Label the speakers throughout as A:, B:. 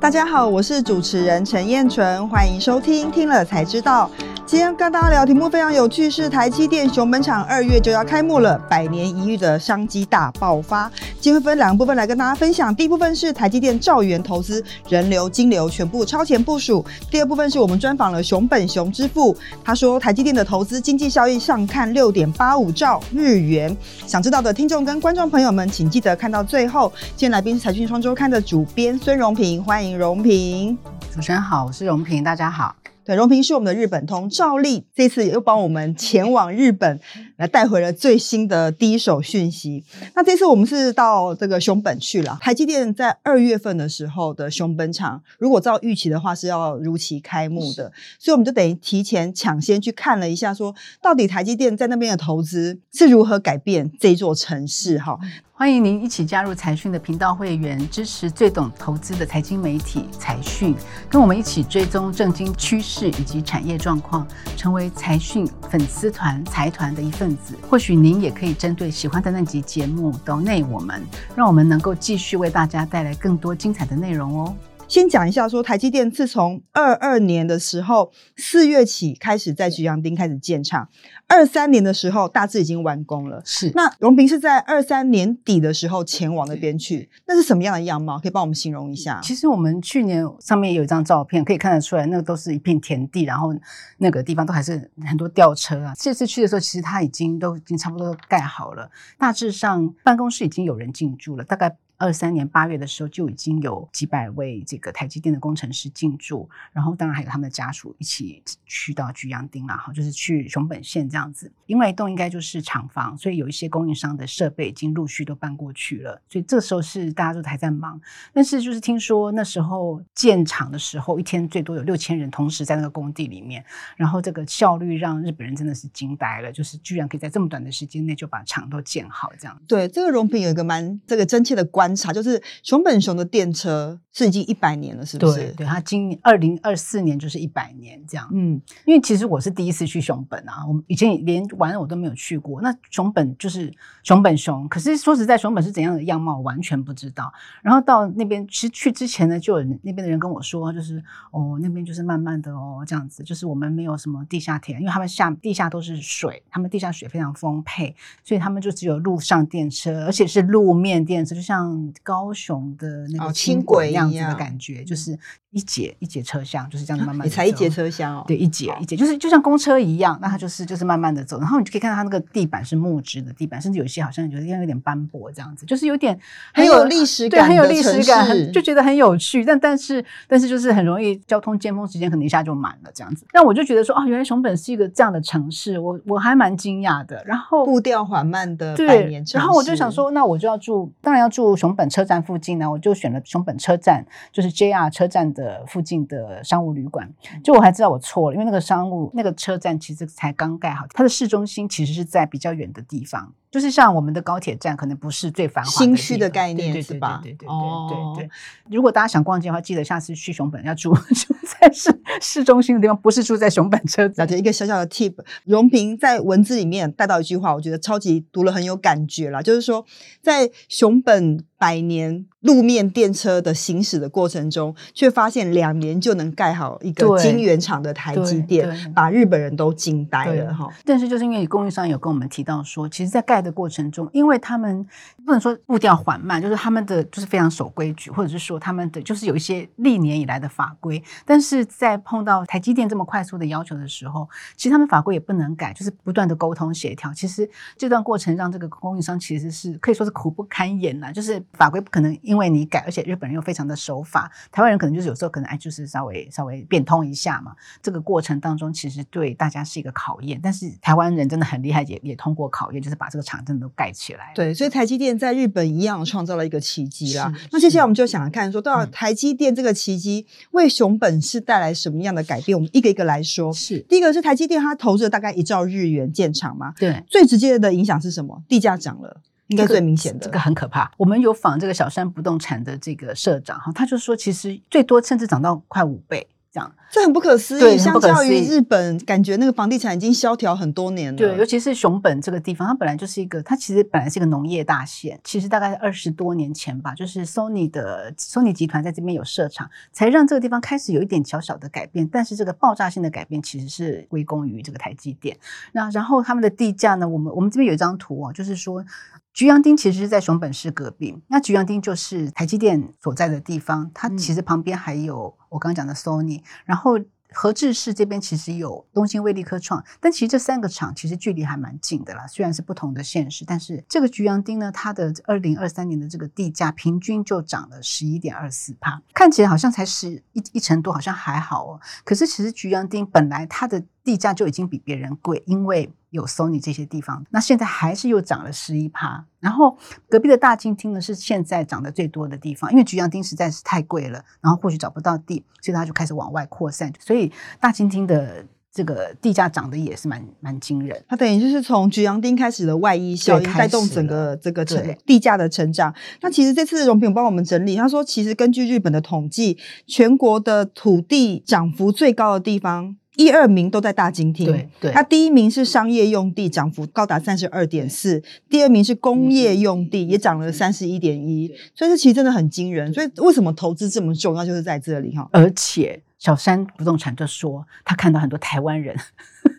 A: 大家好，我是主持人陈彦纯，欢迎收听，听了才知道。今天跟大家聊题目非常有趣，是台积电熊本厂二月就要开幕了，百年一遇的商机大爆发。今天分两个部分来跟大家分享。第一部分是台积电兆元投资，人流、金流全部超前部署。第二部分是我们专访了熊本熊之父，他说台积电的投资经济效益上看六点八五兆日元。想知道的听众跟观众朋友们，请记得看到最后。今天来宾是财讯双周刊的主编孙荣平，欢迎荣平。
B: 主持人好，我是荣平，大家好。
A: 对，荣平是我们的日本通，照例这次又帮我们前往日本，来带回了最新的第一手讯息。那这次我们是到这个熊本去了。台积电在二月份的时候的熊本厂，如果照预期的话是要如期开幕的，所以我们就等于提前抢先去看了一下，说到底台积电在那边的投资是如何改变这座城市哈。
B: 欢迎您一起加入财讯的频道会员，支持最懂投资的财经媒体财讯，跟我们一起追踪正经趋势事以及产业状况，成为财讯粉丝团财团的一份子。或许您也可以针对喜欢的那集节目投内我们，让我们能够继续为大家带来更多精彩的内容哦。
A: 先讲一下，说台积电自从二二年的时候四月起开始在菊阳町开始建厂，二三年的时候大致已经完工了。
B: 是，
A: 那荣平是在二三年底的时候前往那边去，那是什么样的样貌？可以帮我们形容一下？
B: 其实我们去年上面有一张照片，可以看得出来，那个都是一片田地，然后那个地方都还是很多吊车啊。这次去的时候，其实它已经都已经差不多盖好了，大致上办公室已经有人进驻了，大概。二三年八月的时候就已经有几百位这个台积电的工程师进驻，然后当然还有他们的家属一起去到菊阳町啦，哈，就是去熊本县这样子。另外一栋应该就是厂房，所以有一些供应商的设备已经陆续都搬过去了。所以这时候是大家都还在忙，但是就是听说那时候建厂的时候，一天最多有六千人同时在那个工地里面，然后这个效率让日本人真的是惊呆了，就是居然可以在这么短的时间内就把厂都建好这样。
A: 对，这个荣平有一个蛮这个真切的观。查就是熊本熊的电车是已经一百年了，是不是？
B: 对，对，它今年二零二四年就是一百年这样。嗯，因为其实我是第一次去熊本啊，我以前连玩我都没有去过。那熊本就是熊本熊，可是说实在，熊本是怎样的样貌，我完全不知道。然后到那边，其实去之前呢，就有那边的人跟我说，就是哦，那边就是慢慢的哦，这样子，就是我们没有什么地下铁，因为他们下地下都是水，他们地下水非常丰沛，所以他们就只有路上电车，而且是路面电车，就像。高雄的那个轻轨那样子的感觉，就是一节一节车厢，就是这样慢慢。
A: 你才一节车厢哦？
B: 对，一节一节，就是就像公车一样，那它就是就是慢慢的走，然后你就可以看到它那个地板是木质的地板，甚至有些好像觉得有点斑驳这样子，就是有点
A: 很有历史感，
B: 对，很有历史感，很就觉得很有趣。但但是但是就是很容易交通尖峰时间可能一下就满了这样子。那我就觉得说，哦，原来熊本是一个这样的城市，我我还蛮惊讶的。然后
A: 步调缓慢的百年城市，
B: 然后我就想说，那我就要住，当然要住熊本车站附近呢，我就选了熊本车站，就是 JR 车站的附近的商务旅馆。就我还知道我错了，因为那个商务那个车站其实才刚盖好，它的市中心其实是在比较远的地方。就是像我们的高铁站，可能不是最繁华的
A: 新区的概念，是吧？
B: 对对对对对。如果大家想逛街的话，记得下次去熊本要住 住在市市中心的地方，不是住在熊本车站。
A: 了解一个小小的 tip，荣平在文字里面带到一句话，我觉得超级读了很有感觉啦，就是说在熊本百年路面电车的行驶的过程中，却发现两年就能盖好一个晶圆厂的台积电，把日本人都惊呆了哈。
B: 但是就是因为供应商有跟我们提到说，其实，在盖的过程中，因为他们不能说步调缓慢，就是他们的就是非常守规矩，或者是说他们的就是有一些历年以来的法规，但是在碰到台积电这么快速的要求的时候，其实他们法规也不能改，就是不断的沟通协调。其实这段过程让这个供应商其实是可以说是苦不堪言呐，就是法规不可能因为你改，而且日本人又非常的守法，台湾人可能就是有时候可能哎，就是稍微稍微变通一下嘛。这个过程当中，其实对大家是一个考验。但是台湾人真的很厉害，也也通过考验，就是把这个厂真的都盖起来。
A: 对，所以台积电在日本一样创造了一个奇迹啦。那接下来我们就想来看说，到台积电这个奇迹为熊本市带来什么样的改变？我们一个一个来说。
B: 是
A: 第一个是台积电，它投资了大概一兆日元建厂嘛？
B: 对，
A: 最直接的影响是什么？地价涨了。应该最明显的，
B: 这个，这个很可怕。我们有访这个小山不动产的这个社长哈，他就说，其实最多甚至涨到快五倍这样。
A: 这很不可思议，相较于日本，感觉那个房地产已经萧条很多年了。
B: 对，尤其是熊本这个地方，它本来就是一个，它其实本来是一个农业大县，其实大概二十多年前吧，就是 Sony 的 Sony 集团在这边有设厂，才让这个地方开始有一点小小的改变。但是这个爆炸性的改变其实是归功于这个台积电。那然后他们的地价呢？我们我们这边有一张图哦，就是说菊阳町其实是在熊本市隔壁，那菊阳町就是台积电所在的地方，它其实旁边还有我刚刚讲的 Sony，然后。和志市这边其实有东京威力科创，但其实这三个厂其实距离还蛮近的啦。虽然是不同的县市，但是这个菊阳町呢，它的二零二三年的这个地价平均就涨了十一点二四帕，看起来好像才十一一成多，好像还好哦。可是其实菊阳町本来它的地价就已经比别人贵，因为有 Sony 这些地方，那现在还是又涨了十一趴。然后隔壁的大金町呢，是现在涨得最多的地方，因为菊阳町实在是太贵了，然后或许找不到地，所以他就开始往外扩散。所以大金町的这个地价涨得也是蛮蛮惊人。
A: 它等于就是从菊阳町开始的外溢效应带动整个这个成地价的成长。那其实这次的荣平帮我们整理，他说其实根据日本的统计，全国的土地涨幅最高的地方。一二名都在大金厅，
B: 对对，
A: 它第一名是商业用地，涨幅高达三十二点四，第二名是工业用地，也涨了三十一点一，所以这其实真的很惊人。所以为什么投资这么重要，就是在这里哈。
B: 而且小山不动产就说，他看到很多台湾人。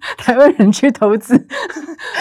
B: 台湾人去投资，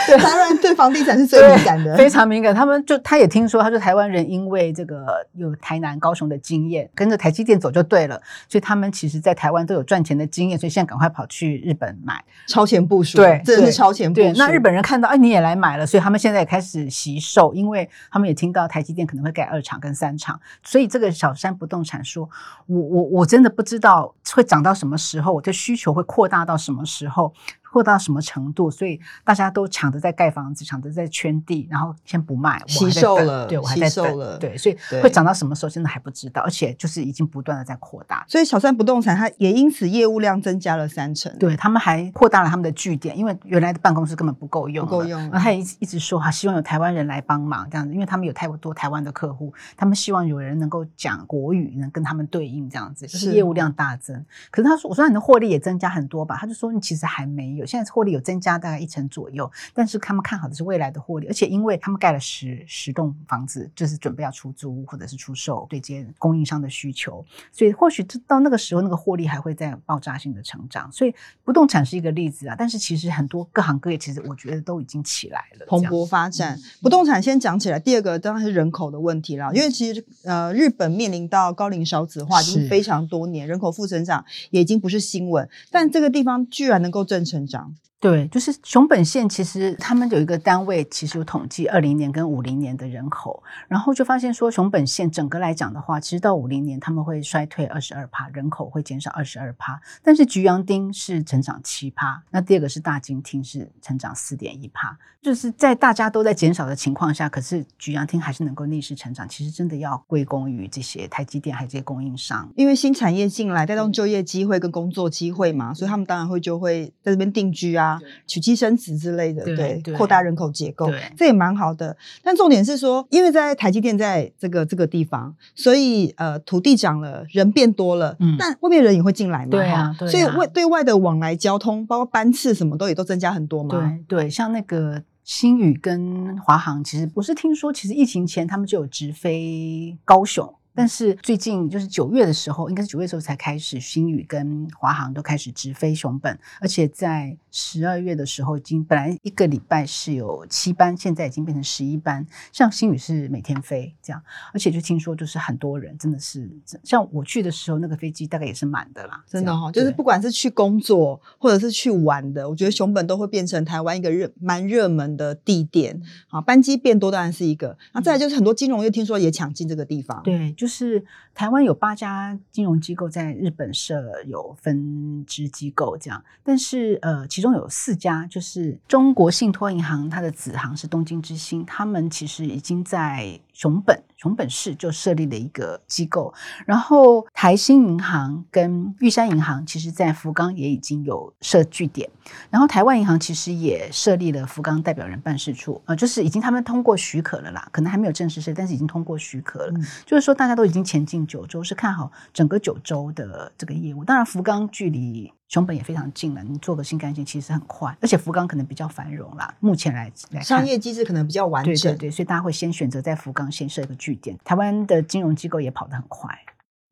A: 对，台湾人对房地产是最敏感的，
B: 非常敏感。他们就他也听说，他说台湾人因为这个有台南、高雄的经验，跟着台积电走就对了，所以他们其实在台湾都有赚钱的经验，所以现在赶快跑去日本买，
A: 超前部署，对，真的是超前部署。
B: 那日本人看到，哎，你也来买了，所以他们现在也开始惜售，因为他们也听到台积电可能会盖二厂跟三厂，所以这个小山不动产说，我我我真的不知道会涨到什么时候，我的需求会扩大到什么时候。扩到什么程度？所以大家都抢着在盖房子，抢着在圈地，然后先不卖，
A: 吸售了，
B: 对，我还在等了，对，所以会涨到什么时候，真的还不知道，而且就是已经不断的在扩大。
A: 所以小三不动产它也因此业务量增加了三成，
B: 对，他们还扩大了他们的据点，因为原来的办公室根本不够用，
A: 不够用。
B: 然后他也一直说哈，希望有台湾人来帮忙这样子，因为他们有太多台湾的客户，他们希望有人能够讲国语，能跟他们对应这样子，就是业务量大增。可是他说，我说你的获利也增加很多吧？他就说你其实还没有，现在获利有增。加大概一成左右，但是他们看好的是未来的获利，而且因为他们盖了十十栋房子，就是准备要出租或者是出售，对接供应商的需求，所以或许到那个时候，那个获利还会再爆炸性的成长。所以不动产是一个例子啊，但是其实很多各行各业其实我觉得都已经起来了，
A: 蓬勃发展。嗯、不动产先讲起来，第二个当然是人口的问题了，因为其实呃日本面临到高龄少子化已经非常多年，人口负增长也已经不是新闻，但这个地方居然能够正成长。
B: 对，就是熊本县，其实他们有一个单位，其实有统计二零年跟五零年的人口，然后就发现说，熊本县整个来讲的话，其实到五零年他们会衰退二十二趴，人口会减少二十二趴，但是菊阳町是成长七趴，那第二个是大金町是成长四点一趴，就是在大家都在减少的情况下，可是菊阳町还是能够逆势成长，其实真的要归功于这些台积电还有这些供应商，
A: 因为新产业进来带动就业机会跟工作机会嘛，所以他们当然会就会在这边定居啊。娶妻生子之类的，对，扩大人口结构，这也蛮好的。但重点是说，因为在台积电在这个这个地方，所以呃土地涨了，人变多了，嗯，但外面人也会进来嘛，
B: 对啊，对啊，
A: 所以外对外的往来交通，包括班次什么都也都增加很多嘛，
B: 对对，像那个新宇跟华航，其实我是听说，其实疫情前他们就有直飞高雄。但是最近就是九月的时候，应该是九月的时候才开始，新宇跟华航都开始直飞熊本，而且在十二月的时候，已经本来一个礼拜是有七班，现在已经变成十一班。像新宇是每天飞这样，而且就听说就是很多人，真的是像我去的时候，那个飞机大概也是满的啦，
A: 真的哈、哦，就是不管是去工作或者是去玩的，我觉得熊本都会变成台湾一个热蛮热门的地点。好，班机变多当然是一个，那再来就是很多金融业听说也抢进这个地方，
B: 对。就是台湾有八家金融机构在日本设有分支机构，这样，但是呃，其其中有四家，就是中国信托银行，它的子行是东京之星，他们其实已经在熊本。熊本市就设立了一个机构，然后台新银行跟玉山银行，其实在福冈也已经有设据点，然后台湾银行其实也设立了福冈代表人办事处，呃，就是已经他们通过许可了啦，可能还没有正式设，但是已经通过许可了，嗯、就是说大家都已经前进九州，是看好整个九州的这个业务。当然，福冈距离。熊本也非常近了，你坐个新干线其实很快，而且福冈可能比较繁荣啦。目前来来看，
A: 商业机制可能比较完整，
B: 对对对，所以大家会先选择在福冈先设一个据点。台湾的金融机构也跑得很快。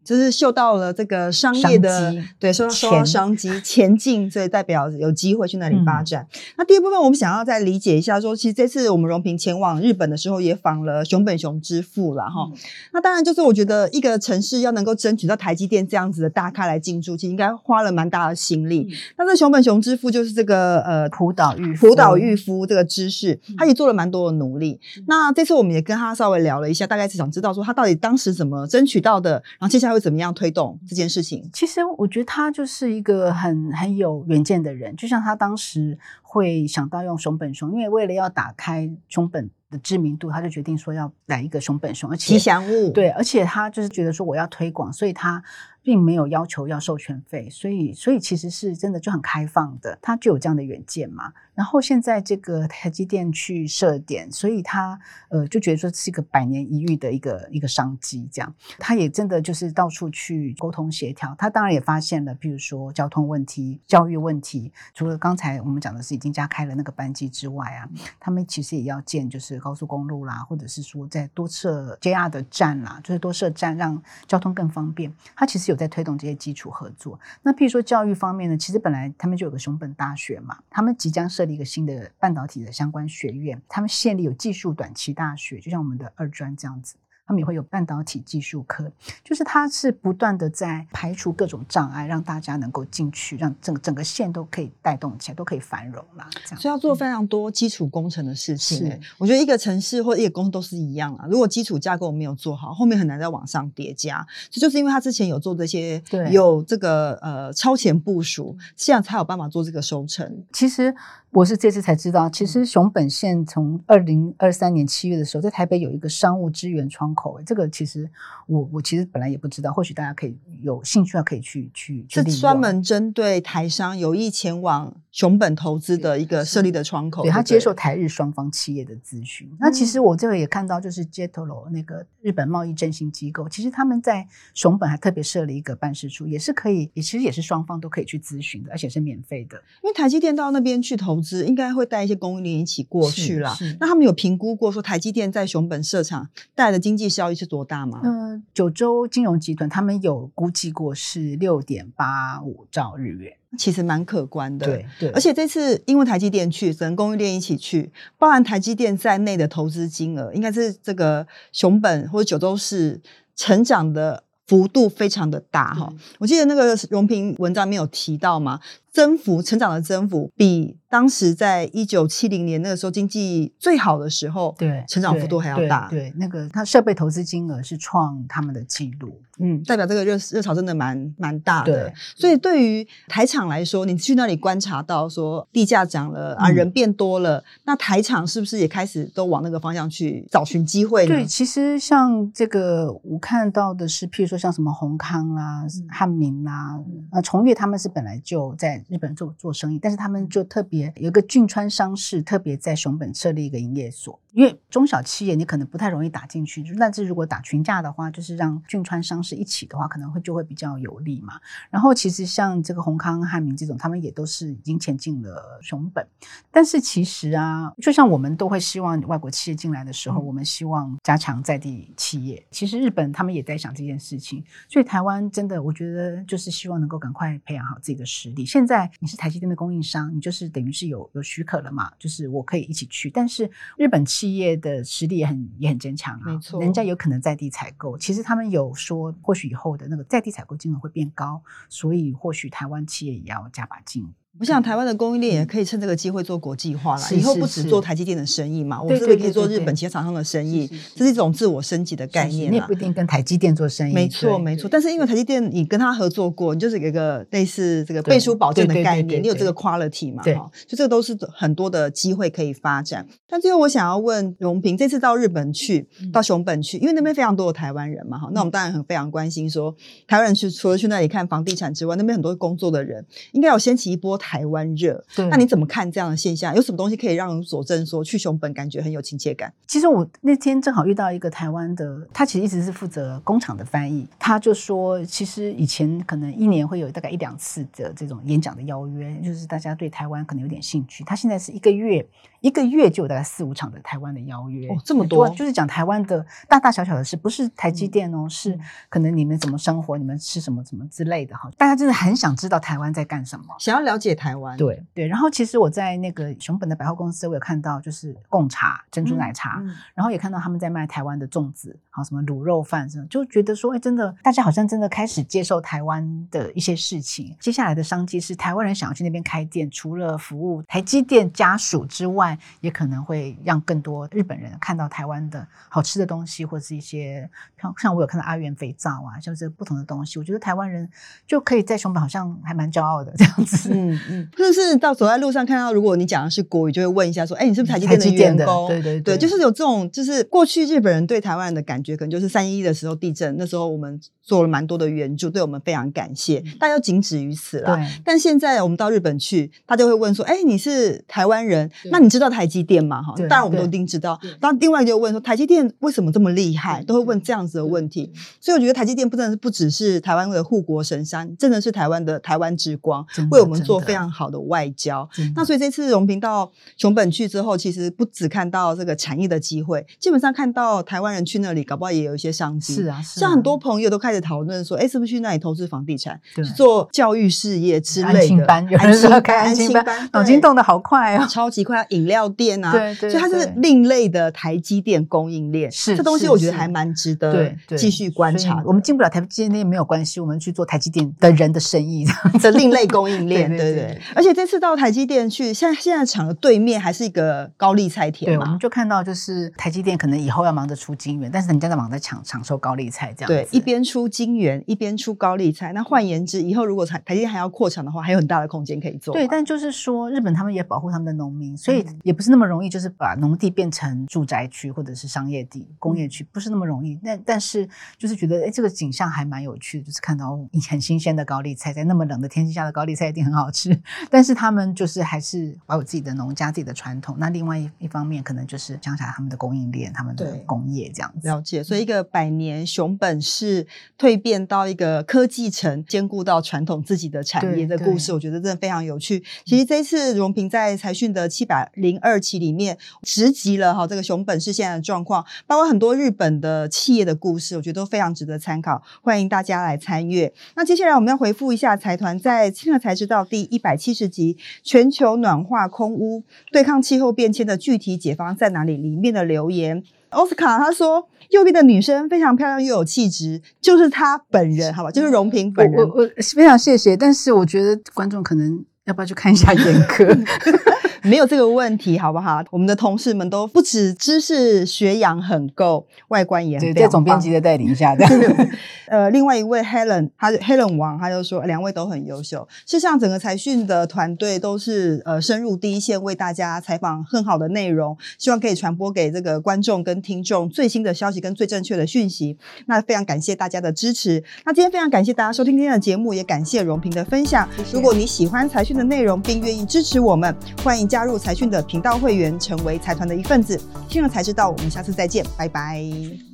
A: 就是嗅到了这个商业的
B: 机
A: 对，受到商机前进，所以代表有机会去那里发展。嗯、那第二部分，我们想要再理解一下说，说其实这次我们荣平前往日本的时候，也访了熊本熊之父了哈。嗯、那当然，就是我觉得一个城市要能够争取到台积电这样子的大咖来进驻，其实应该花了蛮大的心力。嗯、那这熊本熊之父就是这个呃
B: 浦岛裕浦
A: 岛玉夫这个知识，他也做了蛮多的努力。嗯、那这次我们也跟他稍微聊了一下，大概是想知道说他到底当时怎么争取到的，然后接下来会怎么样推动。这件事情，
B: 其实我觉得他就是一个很很有远见的人，就像他当时会想到用熊本熊，因为为了要打开熊本的知名度，他就决定说要来一个熊本熊，而且
A: 吉祥物。
B: 对，而且他就是觉得说我要推广，所以他。并没有要求要授权费，所以所以其实是真的就很开放的，他就有这样的远见嘛。然后现在这个台积电去设点，所以他呃就觉得说是一个百年一遇的一个一个商机，这样他也真的就是到处去沟通协调。他当然也发现了，比如说交通问题、教育问题，除了刚才我们讲的是已经加开了那个班机之外啊，他们其实也要建就是高速公路啦，或者是说再多设 JR 的站啦，就是多设站让交通更方便。他其实有。在推动这些基础合作，那譬如说教育方面呢，其实本来他们就有个熊本大学嘛，他们即将设立一个新的半导体的相关学院，他们县里有技术短期大学，就像我们的二专这样子。他们也会有半导体技术科，就是它是不断的在排除各种障碍，让大家能够进去，让整个整个县都可以带动起来，都可以繁荣啦。这样，
A: 所以要做非常多基础工程的事情。
B: 是，
A: 我觉得一个城市或一个公司都是一样啊。如果基础架构没有做好，后面很难再往上叠加。这就是因为他之前有做这些，
B: 对，
A: 有这个呃超前部署，这样才有办法做这个收成。
B: 其实。我是这次才知道，其实熊本县从二零二三年七月的时候，在台北有一个商务支援窗口。这个其实我我其实本来也不知道，或许大家可以有兴趣，啊可以去去。
A: 是专门针对台商有意前往熊本投资的一个设立的窗口。
B: 对，他接受台日双方企业的咨询。嗯、那其实我这个也看到，就是 JETRO 那个日本贸易振兴机构，其实他们在熊本还特别设了一个办事处，也是可以，也其实也是双方都可以去咨询的，而且是免费的。
A: 因为台积电到那边去投。投资应该会带一些供应链一起过去啦。那他们有评估过说台积电在熊本设厂带来的经济效益是多大吗？
B: 嗯、呃，九州金融集团他们有估计过是六点八五兆日元，
A: 其实蛮可观的。
B: 对对，
A: 而且这次因为台积电去，整个供应链一起去，包含台积电在内的投资金额，应该是这个熊本或者九州市成长的幅度非常的大哈。嗯、我记得那个荣平文章没有提到吗？增幅成长的增幅比当时在一九七零年那个时候经济最好的时候，
B: 对
A: 成长幅度还要大。
B: 对，那个它设备投资金额是创他们的记录，
A: 嗯，代表这个热热潮真的蛮蛮大的。
B: 对，
A: 所以对于台厂来说，你去那里观察到说地价涨了啊，人变多了，嗯、那台厂是不是也开始都往那个方向去找寻机会呢？
B: 对，其实像这个我看到的是，譬如说像什么宏康啦、汉民啦、啊崇越，他们是本来就在。日本做做生意，但是他们就特别有一个骏川商事，特别在熊本设立一个营业所。因为中小企业你可能不太容易打进去，但是如果打群架的话，就是让俊川商事一起的话，可能会就会比较有利嘛。然后其实像这个宏康、汉明这种，他们也都是已经前进了熊本。但是其实啊，就像我们都会希望外国企业进来的时候，嗯、我们希望加强在地企业。其实日本他们也在想这件事情，所以台湾真的，我觉得就是希望能够赶快培养好自己的实力。现在你是台积电的供应商，你就是等于是有有许可了嘛，就是我可以一起去。但是日本企业的实力也很也很坚强啊，没错，人家有可能在地采购。其实他们有说，或许以后的那个在地采购金额会变高，所以或许台湾企业也要加把劲。
A: 我想台湾的供应链也可以趁这个机会做国际化了，以后不只做台积电的生意嘛，我们是不是可以做日本其他厂商的生意？这是一种自我升级的概念。
B: 你也不一定跟台积电做生意。
A: 没错，没错。但是因为台积电你跟他合作过，你就是有一个类似这个背书保证的概念，你有这个 quality 嘛？哈，就这个都是很多的机会可以发展。但最后我想要问荣平，这次到日本去，到熊本去，因为那边非常多的台湾人嘛，哈，那我们当然很非常关心说，台湾人去除了去那里看房地产之外，那边很多工作的人，应该有掀起一波台湾热。对那你怎么看这样的现象？有什么东西可以让人佐证说去熊本感觉很有亲切感？
B: 其实我那天正好遇到一个台湾的，他其实一直是负责工厂的翻译，他就说，其实以前可能一年会有大概一两次的这种演讲的邀约，就是大家对台湾可能有点兴趣。他现在是一个月。一个月就有大概四五场的台湾的邀约，
A: 哦，这么多，
B: 就是讲台湾的大大小小的事，不是台积电哦，嗯、是可能你们怎么生活，你们吃什么，什么之类的哈。大家真的很想知道台湾在干什么，
A: 想要了解台湾。
B: 对对，然后其实我在那个熊本的百货公司，我有看到就是贡茶、珍珠奶茶，嗯嗯、然后也看到他们在卖台湾的粽子，好什么卤肉饭什么，就觉得说，哎，真的，大家好像真的开始接受台湾的一些事情。接下来的商机是台湾人想要去那边开店，除了服务台积电家属之外，也可能。会让更多日本人看到台湾的好吃的东西，或者是一些像像我有看到阿元肥皂啊，像是不同的东西，我觉得台湾人就可以在熊本好像还蛮骄傲的这样子。
A: 嗯嗯，就、嗯、是到走在路上看到，如果你讲的是国语，就会问一下说：“哎，你是不是台积电的员工？”对对对，对，就是有这种，就是过去日本人对台湾人的感觉，可能就是三一一的时候地震，那时候我们做了蛮多的援助，对我们非常感谢，大家就仅止于此了。但现在我们到日本去，他就会问说：“哎，你是台湾人？那你知道台积电吗？”哈，当然我们都一定知道。当另外就问说，台积电为什么这么厉害？都会问这样子的问题。所以我觉得台积电不真的是不只是台湾的护国神山，真的是台湾的台湾之光，为我们做非常好的外交。那所以这次荣平到熊本去之后，其实不只看到这个产业的机会，基本上看到台湾人去那里，搞不好也有一些商机。是啊，像很多朋友都开始讨论说，哎，是不是去那里投资房地产，去做教育事业之类的？安心班，有人说开安心班，脑筋动得好快啊，超级快！饮料店啊。对对，所以它是另类的台积电供应链，是这东西，我觉得还蛮值得继续观察。
B: 我们进不了台积电也没有关系，我们去做台积电的人的生意，
A: 的另类供应链，对对。而且这次到台积电去，现在现在厂的对面还是一个高丽菜田嘛，
B: 对，我们就看到就是台积电可能以后要忙着出晶圆，但是人家在忙着抢抢收高丽菜这样。
A: 对，一边出晶圆，一边出高丽菜。那换言之，以后如果台台积电还要扩厂的话，还有很大的空间可以做。
B: 对，但就是说日本他们也保护他们的农民，所以也不是那么容易，就是把农地变成住宅区或者是商业地、工业区，不是那么容易。但但是就是觉得，哎，这个景象还蛮有趣的，就是看到很新鲜的高丽菜，在那么冷的天气下的高丽菜一定很好吃。但是他们就是还是保有自己的农家、自己的传统。那另外一一方面，可能就是讲起来他们的供应链、他们的工业这样子。
A: 了解。所以一个百年熊本市蜕变到一个科技城，兼顾到传统自己的产业的故事，我觉得真的非常有趣。其实这一次荣平在财讯的七百零二期里面。直击了哈，这个熊本市现在的状况，包括很多日本的企业的故事，我觉得都非常值得参考，欢迎大家来参阅。那接下来我们要回复一下财团在听了才知道第一百七十集《全球暖化空污对抗气候变迁的具体解方在哪里》里面的留言。奥斯卡他说，右边的女生非常漂亮又有气质，就是她本人，好吧，就是荣平本人。
B: 我我，我非常谢谢，但是我觉得观众可能要不要去看一下眼科。
A: 没有这个问题，好不好？我们的同事们都不止知识学养很够，外观也很。
B: 在总编辑的带领下，
A: 呃，另外一位 Helen，他 Helen 王，他就说两位都很优秀。事实上，整个财讯的团队都是呃深入第一线，为大家采访很好的内容，希望可以传播给这个观众跟听众最新的消息跟最正确的讯息。那非常感谢大家的支持。那今天非常感谢大家收听今天的节目，也感谢荣平的分享。谢谢。如果你喜欢财讯的内容，并愿意支持我们，欢迎。加入财讯的频道会员，成为财团的一份子。听了才知道，我们下次再见，拜拜。